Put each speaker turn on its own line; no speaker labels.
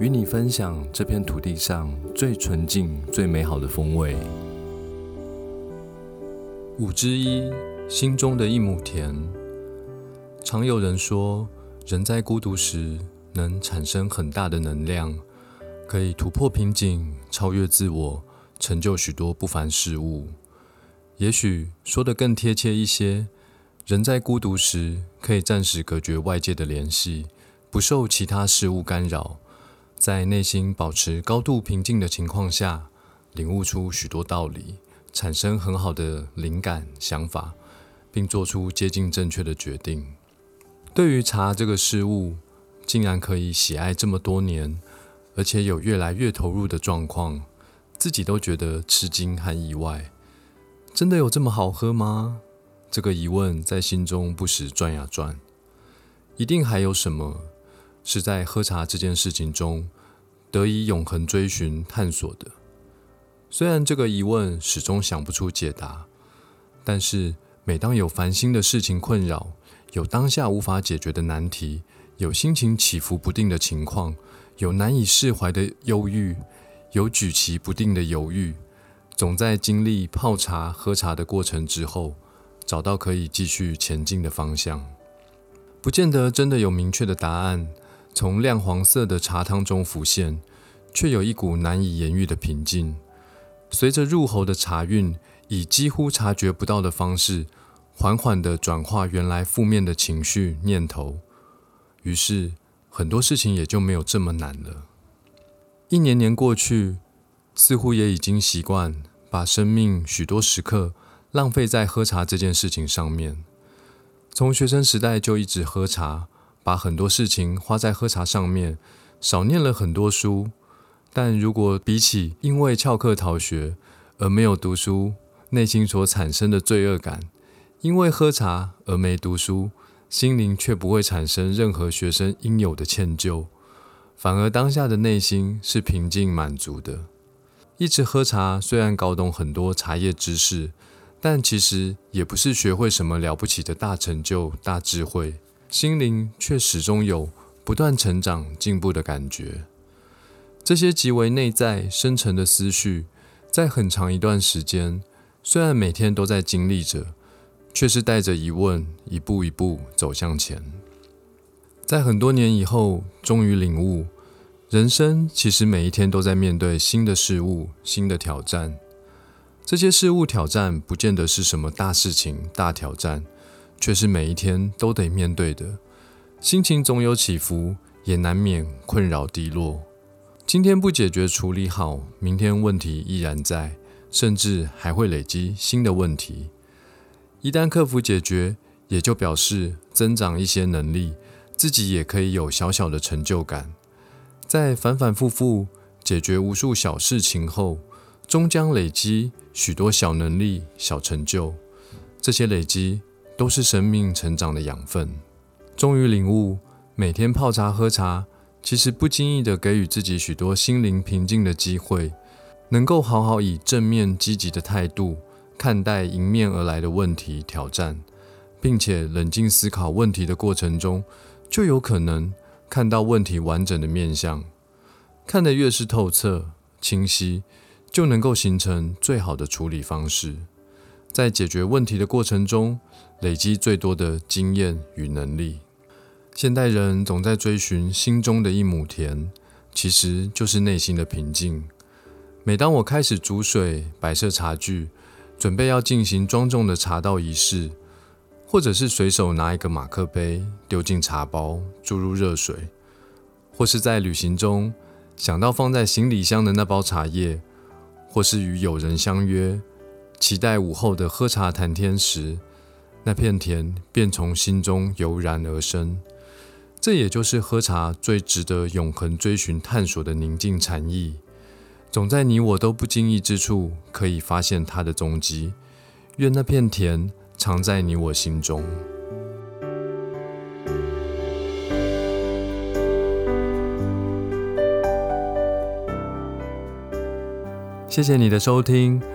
与你分享这片土地上最纯净、最美好的风味。五之一，心中的一亩田。常有人说，人在孤独时能产生很大的能量，可以突破瓶颈，超越自我，成就许多不凡事物。也许说得更贴切一些，人在孤独时可以暂时隔绝外界的联系，不受其他事物干扰。在内心保持高度平静的情况下，领悟出许多道理，产生很好的灵感想法，并做出接近正确的决定。对于茶这个事物，竟然可以喜爱这么多年，而且有越来越投入的状况，自己都觉得吃惊和意外。真的有这么好喝吗？这个疑问在心中不时转呀转。一定还有什么？是在喝茶这件事情中得以永恒追寻探索的。虽然这个疑问始终想不出解答，但是每当有烦心的事情困扰，有当下无法解决的难题，有心情起伏不定的情况，有难以释怀的忧郁，有举棋不定的犹豫，总在经历泡茶、喝茶的过程之后，找到可以继续前进的方向。不见得真的有明确的答案。从亮黄色的茶汤中浮现，却有一股难以言喻的平静。随着入喉的茶韵，以几乎察觉不到的方式，缓缓地转化原来负面的情绪念头。于是，很多事情也就没有这么难了。一年年过去，似乎也已经习惯把生命许多时刻浪费在喝茶这件事情上面。从学生时代就一直喝茶。把很多事情花在喝茶上面，少念了很多书。但如果比起因为翘课逃学而没有读书，内心所产生的罪恶感，因为喝茶而没读书，心灵却不会产生任何学生应有的歉疚，反而当下的内心是平静满足的。一直喝茶，虽然搞懂很多茶叶知识，但其实也不是学会什么了不起的大成就、大智慧。心灵却始终有不断成长、进步的感觉。这些极为内在、深沉的思绪，在很长一段时间，虽然每天都在经历着，却是带着疑问，一步一步走向前。在很多年以后，终于领悟，人生其实每一天都在面对新的事物、新的挑战。这些事物挑战，不见得是什么大事情、大挑战。却是每一天都得面对的，心情总有起伏，也难免困扰低落。今天不解决处理好，明天问题依然在，甚至还会累积新的问题。一旦克服解决，也就表示增长一些能力，自己也可以有小小的成就感。在反反复复解决无数小事情后，终将累积许多小能力、小成就。这些累积。都是生命成长的养分。终于领悟，每天泡茶喝茶，其实不经意的给予自己许多心灵平静的机会，能够好好以正面积极的态度看待迎面而来的问题挑战，并且冷静思考问题的过程中，就有可能看到问题完整的面相。看得越是透彻清晰，就能够形成最好的处理方式。在解决问题的过程中，累积最多的经验与能力。现代人总在追寻心中的一亩田，其实就是内心的平静。每当我开始煮水、摆设茶具，准备要进行庄重的茶道仪式，或者是随手拿一个马克杯丢进茶包，注入热水，或是在旅行中想到放在行李箱的那包茶叶，或是与友人相约。期待午后的喝茶谈天时，那片田便从心中油然而生。这也就是喝茶最值得永恒追寻探索的宁静禅意。总在你我都不经意之处可以发现它的踪迹。愿那片田常在你我心中。谢谢你的收听。